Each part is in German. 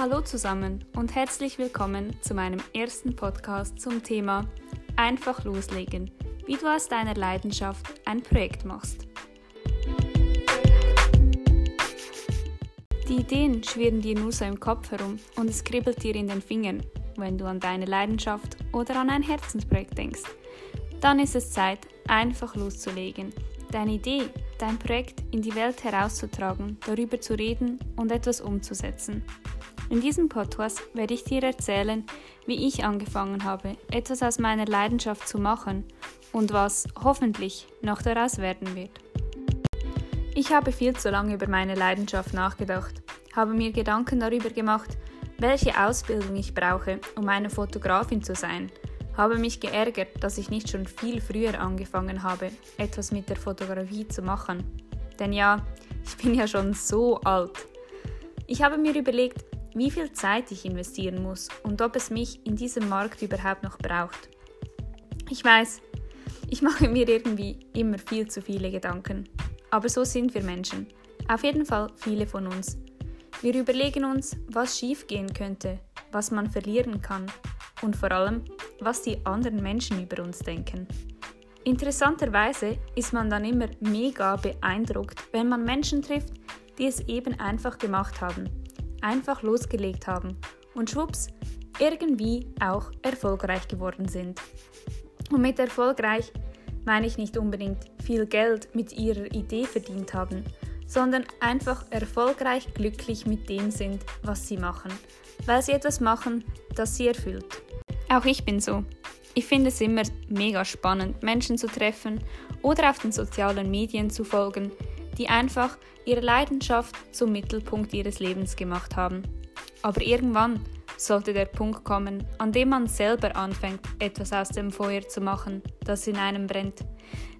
Hallo zusammen und herzlich willkommen zu meinem ersten Podcast zum Thema Einfach loslegen, wie du aus deiner Leidenschaft ein Projekt machst. Die Ideen schwirren dir nur so im Kopf herum und es kribbelt dir in den Fingern, wenn du an deine Leidenschaft oder an ein Herzensprojekt denkst. Dann ist es Zeit, einfach loszulegen, deine Idee, dein Projekt in die Welt herauszutragen, darüber zu reden und etwas umzusetzen. In diesem Podcast werde ich dir erzählen, wie ich angefangen habe, etwas aus meiner Leidenschaft zu machen und was hoffentlich noch daraus werden wird. Ich habe viel zu lange über meine Leidenschaft nachgedacht, habe mir Gedanken darüber gemacht, welche Ausbildung ich brauche, um eine Fotografin zu sein, habe mich geärgert, dass ich nicht schon viel früher angefangen habe, etwas mit der Fotografie zu machen. Denn ja, ich bin ja schon so alt. Ich habe mir überlegt, wie viel Zeit ich investieren muss und ob es mich in diesem Markt überhaupt noch braucht. Ich weiß, ich mache mir irgendwie immer viel zu viele Gedanken. Aber so sind wir Menschen. Auf jeden Fall viele von uns. Wir überlegen uns, was schiefgehen könnte, was man verlieren kann und vor allem, was die anderen Menschen über uns denken. Interessanterweise ist man dann immer mega beeindruckt, wenn man Menschen trifft, die es eben einfach gemacht haben einfach losgelegt haben und schwupps irgendwie auch erfolgreich geworden sind. Und mit erfolgreich meine ich nicht unbedingt viel Geld mit ihrer Idee verdient haben, sondern einfach erfolgreich glücklich mit dem sind, was sie machen, weil sie etwas machen, das sie erfüllt. Auch ich bin so. Ich finde es immer mega spannend, Menschen zu treffen oder auf den sozialen Medien zu folgen, die einfach ihre Leidenschaft zum Mittelpunkt ihres Lebens gemacht haben. Aber irgendwann sollte der Punkt kommen, an dem man selber anfängt, etwas aus dem Feuer zu machen, das in einem brennt.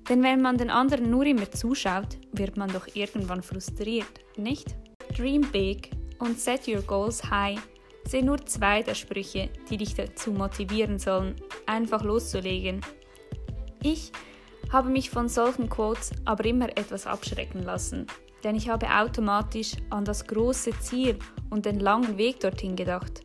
Denn wenn man den anderen nur immer zuschaut, wird man doch irgendwann frustriert, nicht? Dream big und set your goals high sind nur zwei der Sprüche, die dich dazu motivieren sollen, einfach loszulegen. Ich habe mich von solchen Quotes aber immer etwas abschrecken lassen, denn ich habe automatisch an das große Ziel und den langen Weg dorthin gedacht.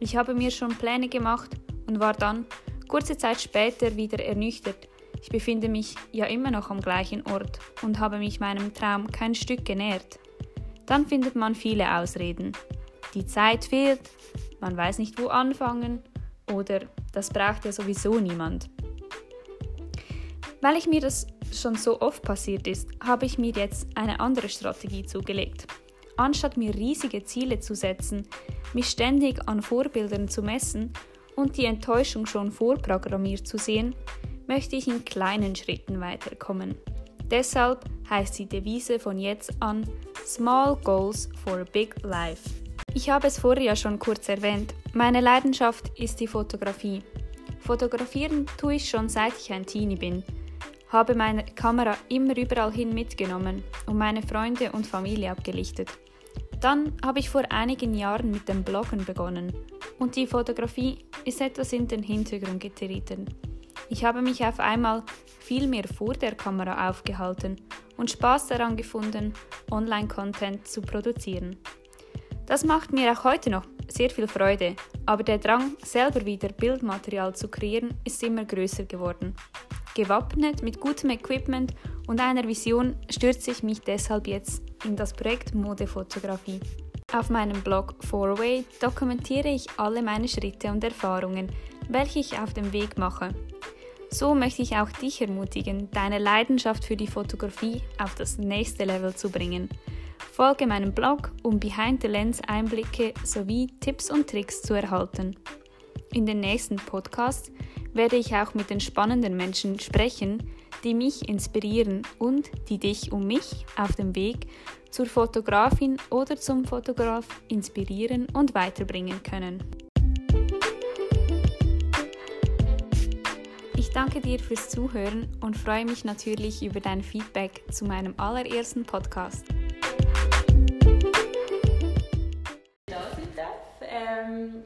Ich habe mir schon Pläne gemacht und war dann kurze Zeit später wieder ernüchtert. Ich befinde mich ja immer noch am gleichen Ort und habe mich meinem Traum kein Stück genährt. Dann findet man viele Ausreden. Die Zeit fehlt, man weiß nicht wo anfangen oder das braucht ja sowieso niemand. Weil ich mir das schon so oft passiert ist, habe ich mir jetzt eine andere Strategie zugelegt. Anstatt mir riesige Ziele zu setzen, mich ständig an Vorbildern zu messen und die Enttäuschung schon vorprogrammiert zu sehen, möchte ich in kleinen Schritten weiterkommen. Deshalb heißt die Devise von jetzt an Small Goals for a Big Life. Ich habe es vorher ja schon kurz erwähnt. Meine Leidenschaft ist die Fotografie. Fotografieren tue ich schon seit ich ein Teenie bin habe meine Kamera immer überall hin mitgenommen und meine Freunde und Familie abgelichtet. Dann habe ich vor einigen Jahren mit dem Bloggen begonnen und die Fotografie ist etwas in den Hintergrund getreten. Ich habe mich auf einmal viel mehr vor der Kamera aufgehalten und Spaß daran gefunden, Online-Content zu produzieren. Das macht mir auch heute noch sehr viel Freude, aber der Drang, selber wieder Bildmaterial zu kreieren, ist immer größer geworden. Gewappnet mit gutem Equipment und einer Vision stürze ich mich deshalb jetzt in das Projekt Modefotografie. Auf meinem Blog Fourway dokumentiere ich alle meine Schritte und Erfahrungen, welche ich auf dem Weg mache. So möchte ich auch dich ermutigen, deine Leidenschaft für die Fotografie auf das nächste Level zu bringen. Folge meinem Blog, um Behind the Lens Einblicke sowie Tipps und Tricks zu erhalten. In den nächsten Podcasts werde ich auch mit den spannenden Menschen sprechen, die mich inspirieren und die dich um mich auf dem Weg zur Fotografin oder zum Fotograf inspirieren und weiterbringen können. Ich danke dir fürs Zuhören und freue mich natürlich über dein Feedback zu meinem allerersten Podcast. Ähm,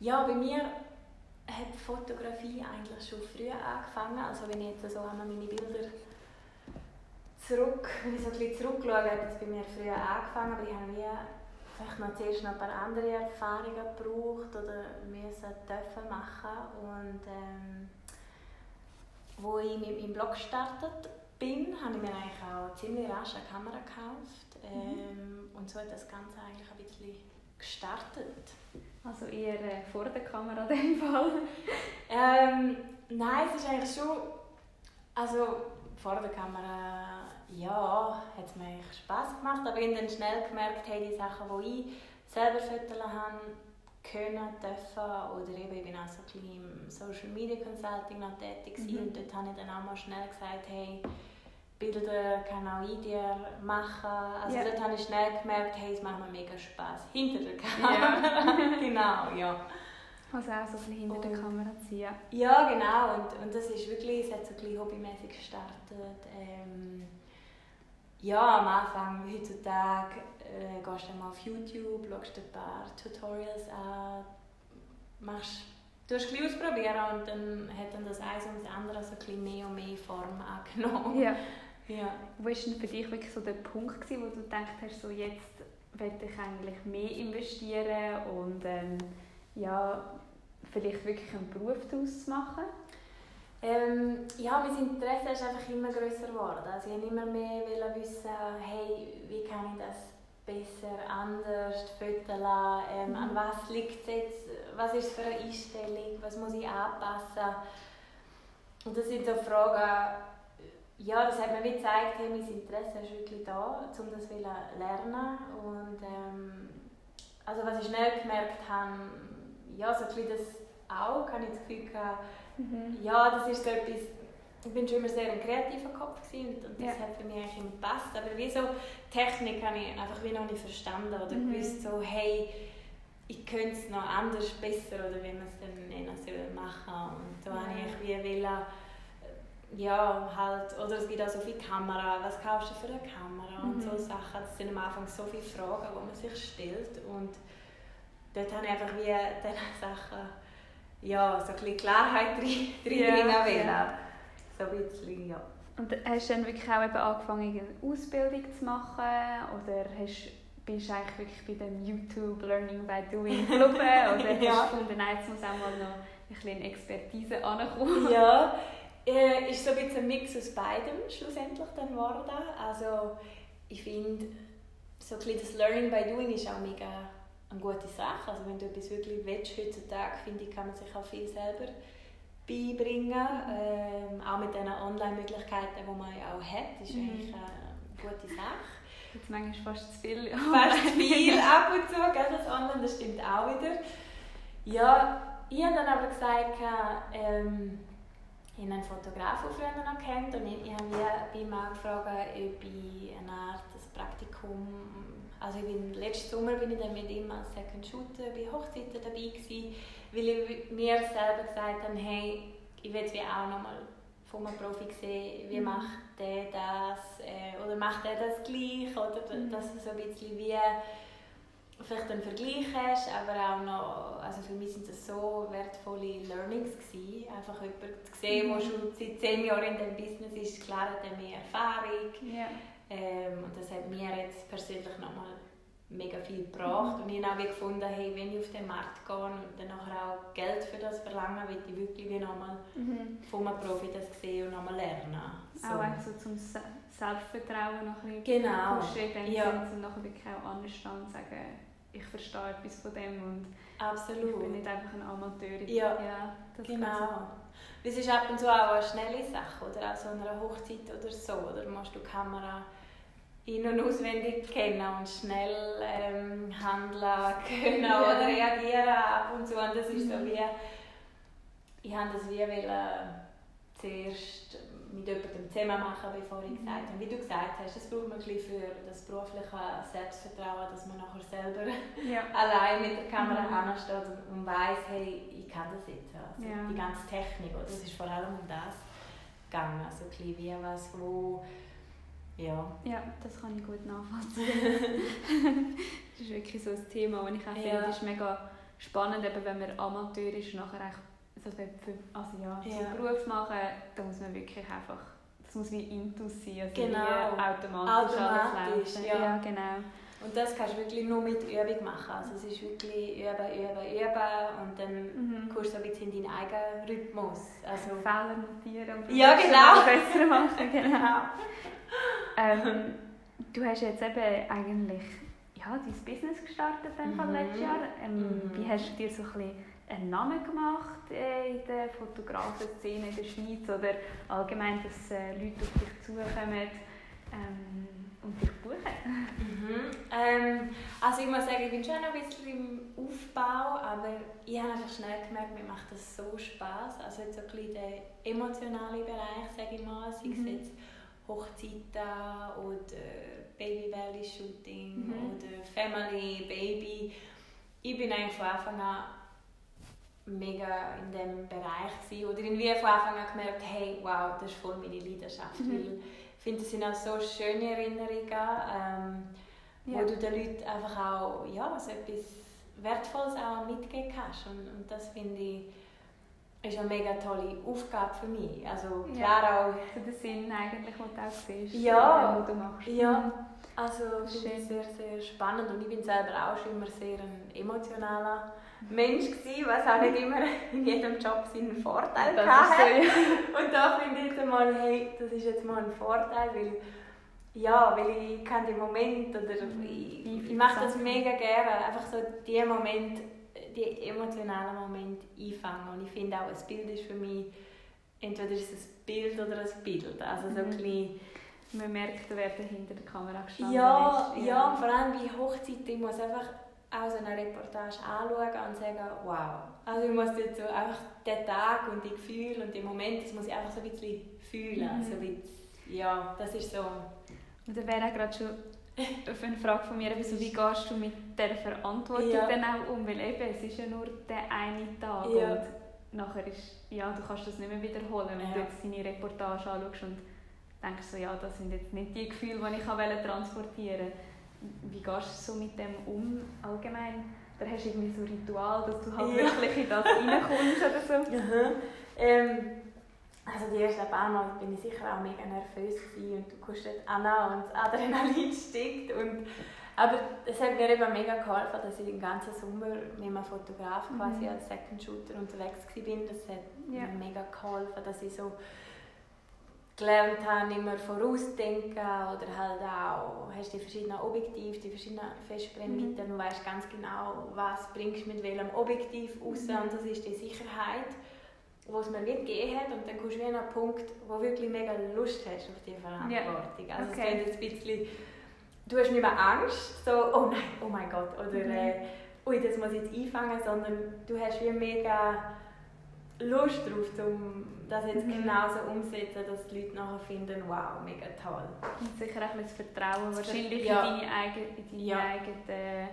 ja, bei mir hat Fotografie eigentlich schon früh angefangen. Also wenn ich jetzt so an meine Bilder zurück, wenn ich so ein bisschen zurückschaue, hat es bei mir früher angefangen, aber ich habe wie vielleicht noch zuerst noch ein paar andere Erfahrungen gebraucht oder müssen dürfen machen und ähm, wo ich mit meinem Blog gestartet bin, habe ich mir eigentlich auch ziemlich rasch eine Kamera gekauft mhm. ähm, mhm. und so hat das Ganze eigentlich ein bisschen gestartet. Also eher äh, vor der Kamera in dem Fall? ähm, nein, es ist eigentlich schon, also vor der Kamera, ja, hat es mir eigentlich Spass gemacht, aber ich habe dann schnell gemerkt, hey, die Sachen, die ich selber fotografieren habe, können, dürfen oder eben, ich bin auch so ein bisschen im Social Media Consulting noch tätig mhm. und dort habe ich dann auch mal schnell gesagt, hey, Bilder kann auch ich dir machen. Also yeah. dort habe ich schnell gemerkt, hey, es macht mir mega Spass. Hinter der Kamera. Yeah. genau, ja. Also auch so ein bisschen hinter und, der Kamera ziehen. Ja, genau. Und, und das ist wirklich, es hat so ein bisschen hobbymäßig gestartet. Ähm, ja, am Anfang, heutzutage, äh, gehst du mal auf YouTube, schaust ein paar Tutorials an, machst, du hast ein ausprobieren und dann hat dann das eins und das andere so ein bisschen mehr und mehr Form angenommen. Ja. Ja. Wo war denn für dich wirklich so der Punkt, gewesen, wo du gedacht hast, so jetzt möchte ich eigentlich mehr investieren und ähm, ja, vielleicht wirklich einen Beruf daraus machen? Ähm, ja, mein Interesse ist einfach immer größer geworden. Also ich wollte immer mehr wissen, hey, wie kann ich das besser, anders fotografieren, ähm, mhm. an was liegt es jetzt, was ist für eine Einstellung, was muss ich anpassen. Und das sind so Fragen, ja, das hat mir wie gezeigt, hey, mein Interesse ist wirklich da, um das zu lernen. Und ähm, also was ich schnell gemerkt habe, ja, so ein bisschen das auch, habe ich das Gefühl gehabt, mhm. ja, das ist so etwas, ich bin schon immer sehr ein kreativer Kopf und, und das ja. hat für mich eigentlich immer gepasst. Aber wie so Technik habe ich einfach wie noch nicht verstanden oder mhm. gewusst so, hey, ich könnte es noch anders, besser oder wie man es dann nennen soll, machen. Und so ja. habe ich wie wollen, ja, halt, oder es gibt auch so viele Kameras, was kaufst du für eine Kamera mhm. und so Sachen. Das sind am Anfang so viele Fragen, die man sich stellt und dort habe ich einfach wie diese Sachen ja, so ein bisschen Klarheit drin, drin ja, ja. So ein bisschen, ja. Und hast du dann wirklich auch eben angefangen, eine Ausbildung zu machen? Oder hast, bist du eigentlich wirklich bei dem YouTube Learning by Doing Club? oder ja. hast du gefunden, nein, jetzt muss auch mal noch ein bisschen Expertise ankommen? Ja, äh, ist so ein bisschen ein Mix aus beidem schlussendlich dann geworden. Also ich finde, so ein bisschen das Learning by Doing ist auch mega eine gute Sache. Also wenn du etwas wirklich willst, heutzutage, finde ich, kann man sich auch viel selber beibringen. Ähm, auch mit den Online-Möglichkeiten, die man ja auch hat, ist mhm. eigentlich eine gute Sache. Jetzt manchmal fast zu viel. Fast zu viel ab und zu, gell, das Online, das stimmt auch wieder. Ja, ich habe dann aber gesagt, ähm, ich habe einen Fotografen früher noch kennt und ich, ich habe bei ihm gefragt, ob ich eine Art Praktikum also ich bin, letzten Sommer bin ich dann mit ihm als Second Shooter bei Hochzeiten dabei gewesen, weil ich mir selber gesagt habe, hey, ich will wie auch nochmal von einem Profi sehen, wie mhm. macht der das äh, oder macht er das gleich oder mhm. dass so ein bisschen wie vielleicht einen Vergleich hast, aber auch noch, also für mich sind das so wertvolle Learnings gewesen, einfach jemanden zu sehen, mhm. der schon seit zehn Jahren in diesem Business ist, klar hat er mehr Erfahrung, yeah. Ähm, und das hat mir jetzt persönlich nochmal mega viel gebracht. Mhm. Und ich habe auch gefunden, hey, wenn ich auf den Markt gehe und dann auch Geld für das verlange, will ich wirklich nochmal mhm. von einem Profi das sehen und nochmal lernen. So. Auch so zum Selbstvertrauen noch ein bisschen genau. pushen, ja. und nachher wirklich auch anstehen und sagen, ich verstehe etwas von dem und Absolut. ich bin nicht einfach ein Amateur. Ja, ja genau. Es ist ab und zu auch eine schnelle Sache, oder? Auch so einer Hochzeit oder so, oder machst du die Kamera in- und auswendig kennen und schnell ähm, handeln können ja. oder reagieren ab und zu. Und das ist so mhm. wie, ich habe das wie wollen, zuerst mit jemandem zusammen machen, bevor ich gesagt habe. Wie du gesagt hast, das braucht man ein für das berufliche Selbstvertrauen, dass man nachher selber ja. allein mit der Kamera mhm. ansteht und, und weiss, hey, ich kann das jetzt. Also ja. Die ganze Technik, oder? das ist vor allem um das gegangen. Also ein bisschen wie was, wo ja. ja, das kann ich gut nachvollziehen. das ist wirklich so ein Thema, das ich auch finde, ja. ist mega spannend, eben wenn man Amateur ist und nachher also, also ja, einen Beruf machen, da muss man wirklich einfach, das muss wie Intus sein, also genau. automatisch, automatisch alles Ja. ja, genau. Und das kannst du wirklich nur mit Übung machen. Also es ist wirklich üben, üben, üben und dann mhm. kommst du so ein bisschen in deinen eigenen Rhythmus. Also, Fehler notieren und ja, genau. besser machen. Genau. ähm, du hast jetzt eben eigentlich ja, dein Business gestartet mhm. letztes Jahr. Ähm, mhm. Wie hast du dir so ein bisschen einen Namen gemacht äh, in der Fotografen-Szene in der Schweiz oder allgemein, dass äh, Leute auf dich zukommen ähm, und dich buchen? Mhm. Ähm, also ich muss sagen, ich bin schon noch ein bisschen im Aufbau, aber ich habe einfach schnell gemerkt, mir macht das so Spaß. Also jetzt so ein bisschen der emotionale Bereich, sage ich mal, sei es mhm. jetzt Hochzeiten oder Baby Valley Shooting mhm. oder Family, Baby. Ich bin eigentlich von Anfang an mega in dem Bereich gewesen. oder irgendwie von Anfang an gemerkt, hey, wow, das ist voll meine Leidenschaft, mhm. weil ich finde, das sind auch so schöne Erinnerungen, ähm, ja. wo du den Leuten einfach auch ja, so etwas Wertvolles auch mitgeben kannst und, und das finde ich ist eine mega tolle Aufgabe für mich. Also klar ja, auch... Für den Sinn eigentlich, den du auch siehst, ja, was du machst. Ja, mhm. also finde ich sehr, sehr spannend und ich bin selber auch schon immer sehr ein emotionaler Mensch gewesen, was auch nicht immer in jedem Job seinen Vorteil hatte. So, ja. Und da finde ich jetzt mal, hey, das ist jetzt mal ein Vorteil, weil ja, weil ich kann den Moment oder ich, ich mache das mega gerne, einfach so die Moment, die emotionalen Momente einfangen und ich finde auch, ein Bild ist für mich entweder ist es ein Bild oder ein Bild, also so ein mhm. bisschen man merkt, wer hinter der Kamera gestanden ja, ist. Ja, ja, vor allem bei Hochzeiten, ich muss einfach auch so eine Reportage anschauen und sagen, wow. Also ich muss jetzt so einfach den Tag und die Gefühle und die Momente, das muss ich einfach so ein bisschen fühlen. Mhm. So ein bisschen, ja, das ist so. Und da wäre auch gerade schon eine Frage von mir, also wie gehst du mit der Verantwortung ja. dann auch um? Weil eben, es ist ja nur der eine Tag ja. und nachher ist, ja, du kannst das nicht mehr wiederholen, wenn ja. du jetzt deine Reportage anschaust und denkst so, ja, das sind jetzt nicht die Gefühle, die ich transportieren wollte wie gehst du so mit dem um allgemein? Da hast du irgendwie so ein Ritual, dass du halt ja. wirklich in das reinkommst oder so? Mhm. Ähm, also die ersten paar Mal bin ich sicher auch mega nervös gewesen und du kommst dort an und das Adrenalin steigt und aber es hat mir eben mega geholfen, dass ich den ganzen Sommer mit einem Fotograf quasi mhm. als Second Shooter unterwegs war. Das hat ja. mir mega geholfen, dass ich so gelernt habe, immer vorausdenken oder halt auch, hast die verschiedenen Objektive, die verschiedenen Festbrennweiten, mhm. du weißt ganz genau, was bringst du mit welchem Objektiv raus mhm. und das ist die Sicherheit, die es mir nicht gegeben hat und dann kommst du an einen Punkt, wo du wirklich mega Lust hast auf diese Verantwortung. Ja. Also okay. es ein bisschen, du hast nicht mehr Angst, so, oh nein, oh mein Gott, oder mhm. äh, ui, das muss ich jetzt einfangen, sondern du hast wie mega Lust drauf, um das jetzt mhm. genauso umzusetzen, dass die Leute nachher finden, wow, mega toll. Und sicher auch ein Vertrauen wahrscheinlich ja. in deine, eigene, in deine ja. eigenen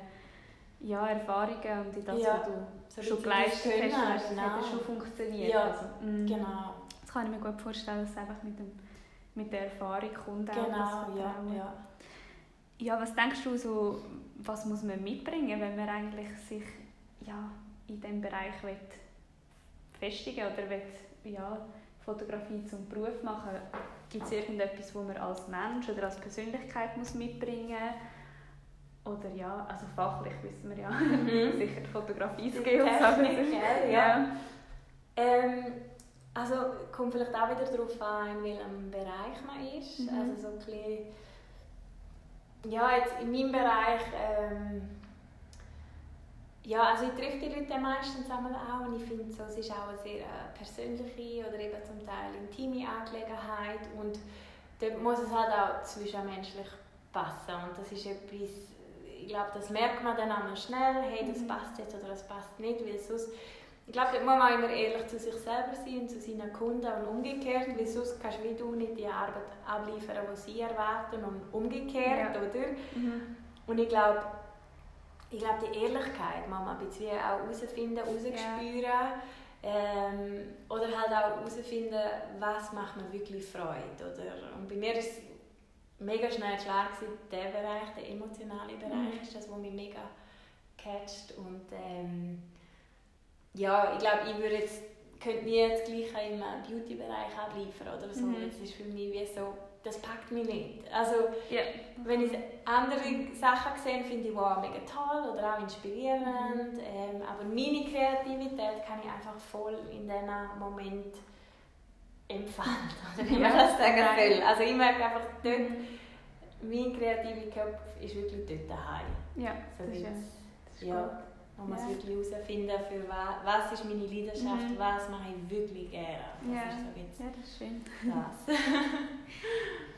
ja, Erfahrungen und in das, ja. was du so schon geleistet hast, genau. hat schon funktioniert. Ja, also, mm, genau. Das kann ich mir gut vorstellen, dass es einfach mit, dem, mit der Erfahrung kommt. Genau, ja, ja. Ja, was denkst du, so, was muss man mitbringen, wenn man eigentlich sich ja, in diesem Bereich will festigen oder will, ja, Fotografie zum Beruf machen, gibt es irgendetwas, was man als Mensch oder als Persönlichkeit muss mitbringen muss? Oder ja, also fachlich wissen wir ja mhm. sicher Fotografie-Skills. Ja. ja. Ähm, also kommt vielleicht auch wieder darauf an, in welchem Bereich man ist. Mhm. Also so ein bisschen, ja, jetzt in meinem Bereich ähm, ja, also ich treffe die Leute meistens einmal auch und ich finde, so, es ist auch eine sehr äh, persönliche oder eben zum Teil intime Angelegenheit und dort muss es halt auch zwischenmenschlich passen und das ist etwas, ich glaube, das merkt man dann einmal schnell, hey, das mhm. passt jetzt oder das passt nicht, weil sonst, ich glaube, dort muss man immer ehrlich zu sich selber sein und zu seinen Kunden und umgekehrt, weil sonst kannst du wie du nicht die Arbeit abliefern, die sie erwarten und umgekehrt, ja. oder? Mhm. Und ich glaube, ich glaube, die Ehrlichkeit man ein bisschen auch herausfinden, herausspüren. Ja. Ähm, oder halt auch herausfinden, was macht mir wirklich Freude. Oder? Und bei mir ist mega schnell klar gewesen, der Bereich, der emotionale Bereich, mhm. ist das, was mich mega catcht. Und ähm, ja, ich glaube, ich würde jetzt, könnte nie das Gleiche im Beauty-Bereich abliefern oder so. Mhm. Das ist für mich wie so das packt mich nicht. Also, Ja. wenn ich andere Sachen sehe, finde ich wow, mega toll oder auch inspirierend. Ähm, aber meine Kreativität kann ich einfach voll in diesem Moment entfalten. Oder wie man das sagen will. Also ich merke einfach dort, mein kreativer Kopf ist wirklich dort daheim. Ja, So das ist, ja, das ist ja, gut. man Ja. wirklich herausfinden, für was, was ist meine Leidenschaft, Mhm. was mache ich wirklich gerne. Das Ja. ist so jetzt Ja, das ist schön. das.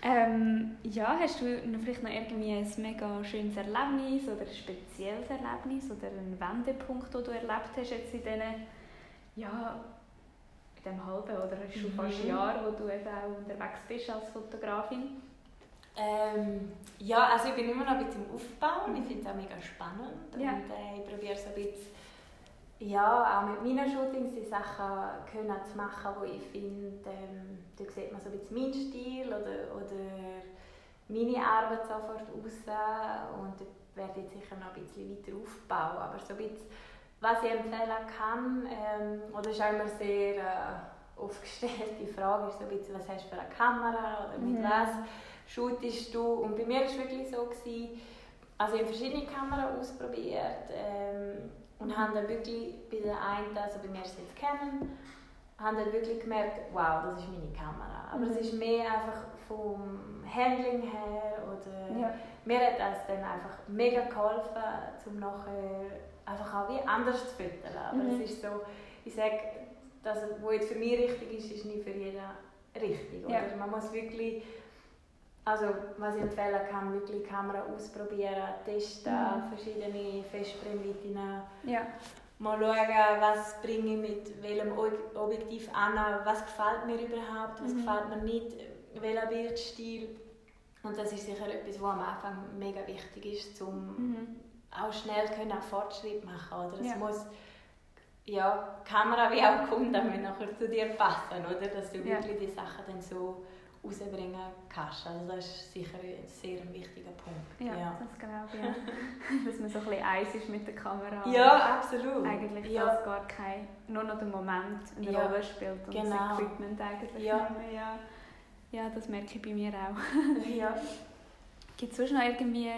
Ähm, ja, hast du vielleicht noch irgendwie ein mega schönes Erlebnis oder ein spezielles Erlebnis oder einen Wendepunkt, den du erlebt hast jetzt in diesen, ja, in diesem halben oder schon Mhm. fast Jahr, wo du eben auch unterwegs bist als Fotografin? Ähm, ja, also ich bin immer noch ein bisschen im Aufbauen. Ich finde es auch mega spannend. Ja. Und äh, ich probiere so ein bisschen, ja, auch mit meinen Shootings die Sachen können zu machen, wo ich finde, ähm, da sieht man so ein bisschen meinen Stil oder, oder meine Arbeit sofort raus. Und da werde ich sicher noch ein bisschen weiter aufbauen. Aber so ein bisschen, was ich empfehlen kann, ähm, oder ist auch immer sehr äh, oft gestellte Frage, ist so ein bisschen, was hast du für eine Kamera oder mit Mhm. was shootest du? Und bei mir war es wirklich so, gewesen, also ich habe verschiedene Kameras ausprobiert ähm, und habe dann wirklich bei der einen, also bei mir ist es jetzt Canon, habe dann wirklich gemerkt, wow, das ist meine Kamera. Aber Mhm. es ist mehr einfach vom Handling her oder Ja. mir hat das dann einfach mega geholfen, um nachher einfach auch wie anders zu füttern. Aber Mhm. es ist so, ich sage, das, was jetzt für mich richtig ist, ist nicht für jeden richtig. Oder? Ja. Man muss wirklich, also was ich empfehlen kann, wirklich Kamera ausprobieren, testen, Mhm. verschiedene Festbrennweiten, Ja. mal schauen, was bringe ich mit welchem Ob- Objektiv an, was gefällt mir überhaupt, was Mhm. gefällt mir nicht, welcher Bildstil. Und das ist sicher etwas, was am Anfang mega wichtig ist, um Mhm. auch schnell können auch Fortschritt machen. Oder? Es Ja. muss ja, die Kamera wie auch Kunden müssen nachher zu dir passen, oder? dass du Ja. wirklich die Sachen dann so rausbringen kannst. Also das ist sicher ein sehr wichtiger Punkt. Ja, ja. das glaube ich. Ja. Dass man so ein bisschen eins ist mit der Kamera. Ja, absolut. Eigentlich ja. dass gar kein, nur noch der Moment eine Ja, Rolle spielt und genau. das Equipment eigentlich Ja. mehr. Ja. ja, das merke ich bei mir auch. ja. Gibt es sonst noch irgendwie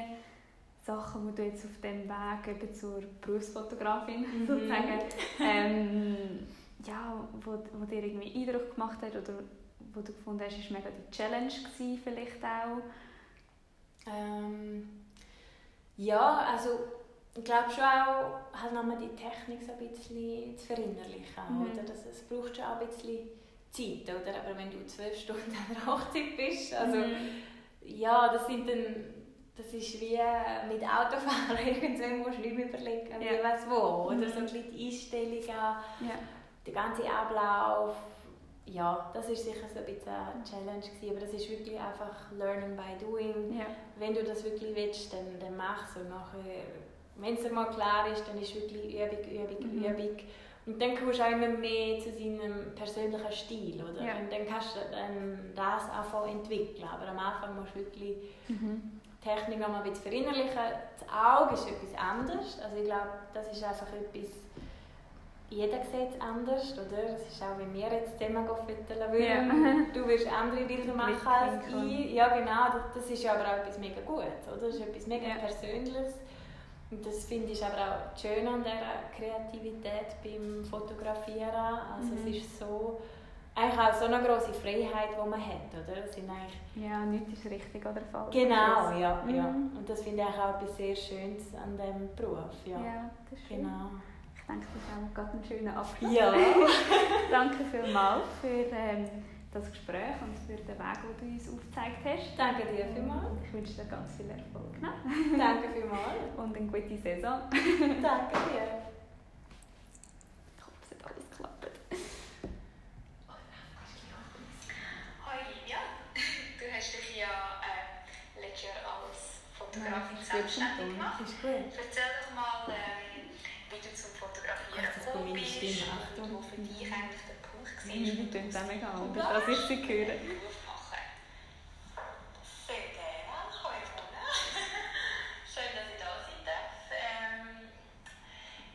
Sachen, die du jetzt auf dem Weg eben zur Berufsfotografin Mhm. sozusagen, ähm, ja, wo, wo dir irgendwie Eindruck gemacht hat oder wo du gefunden hast, ist mega die Challenge gewesen, vielleicht auch? Ähm, ja, also ich glaube schon auch, halt nochmal die Technik so ein bisschen zu verinnerlichen. Mhm. Oder? Das, es braucht schon auch ein bisschen Zeit, oder? Aber wenn du zwölf Stunden an der Hochzeit bist, also Mhm. ja, das sind dann, das ist wie mit Autofahren, irgendwann musst du nicht mehr überlegen, Ja. wie was wo, oder Mhm. so ein bisschen die Einstellungen, ja. der ganze Ablauf, ja, das ist sicher so ein bisschen eine Challenge gewesen, aber das ist wirklich einfach Learning by Doing Ja. wenn du das wirklich willst, dann, dann mach es und nachher, wenn es mal klar ist, dann ist wirklich Übung, Übung, Mhm. Übung. Und dann kommst du auch immer mehr zu seinem persönlichen Stil, oder? Ja. Und dann kannst du dann das anfangen entwickeln, aber am Anfang musst du wirklich Mhm. die Technik noch mal ein bisschen verinnerlichen. Das Auge ist etwas anderes, also ich glaube, das ist einfach etwas, jeder sieht es anders, oder? Es ist auch, wenn wir jetzt zusammen füttern würden, Ja. du wirst andere Bilder machen als ich. Ja, genau, das- das ist aber auch etwas mega Gutes, oder? Das ist etwas mega Ja. Persönliches. Und das finde ich aber auch schön an dieser Kreativität beim Fotografieren. Also Mhm. es ist so, eigentlich auch so eine grosse Freiheit, die man hat, oder? Sind eigentlich Ja, nichts ist richtig oder falsch. Genau, ja, Mhm. ja. Und das finde ich auch etwas sehr Schönes an diesem Beruf. Ja, Ja, das ist schön. Ich denke, das ist auch gerade ein schöner Abschluss. Ja, Danke vielmals für ähm, das Gespräch und für den Weg, den du uns aufgezeigt hast. danke dir vielmals. Ich wünsche dir ganz viel Erfolg ne? Danke vielmals. und eine gute Saison. Danke dir. Ich hoffe, es hat alles geklappt. Hoi, ja. Du hast dich ja äh, letztes Jahr das schon selbstständig tun. gemacht. Ist gut. Erzähl doch mal, ähm, wie du zum Fotografieren das gekommen bist und wo für dich eigentlich der Punkt war, Mhm, klingt auch mega du als ich sie höre. einen Beruf machen. Sehr gerne, ich habe gewonnen. Schön, dass ich da sein darf. Ähm,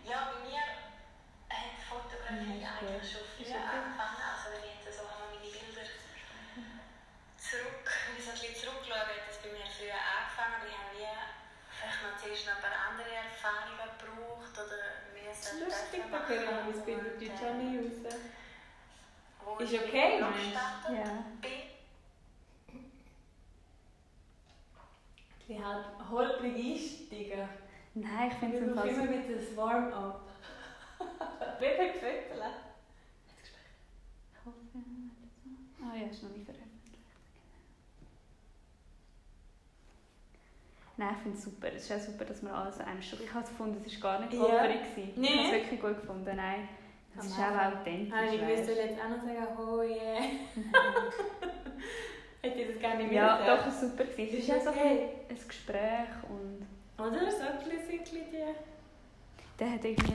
ja, bei mir hat die Fotografie Ja, ist eigentlich gut. schon Ist früh okay. angefangen. Also wenn ich jetzt so an meine Bilder zurück, wie soll habe zuerst noch ein paar andere Erfahrungen gebraucht oder müssen Lustig, da hören wir mein Bündnerdeutsch auch nicht raus. Ist okay, meinst du? Ja. bin, Die halt holprig einsteigen. Nein, ich finde Wir es brauchen Fall immer wieder ein Warm-up. Baby Pföppel. Ah ja, ist noch nicht veröffentlicht. Nein, ich finde es super. Es ist auch super, dass wir alles einmal schon... Ich habe gefunden, es war gar nicht holperig. Nee. Ich habe es wirklich gut gefunden. Nein, es ist auch Anfang. authentisch. Habe ich weisst. jetzt auch noch sagen, oh yeah. Hätte ich das gar nicht Ja, doch, es war super. gewesen. Es Ist ist auch so okay. ein Gespräch und... Oder? So ein bisschen die... Der hat irgendwie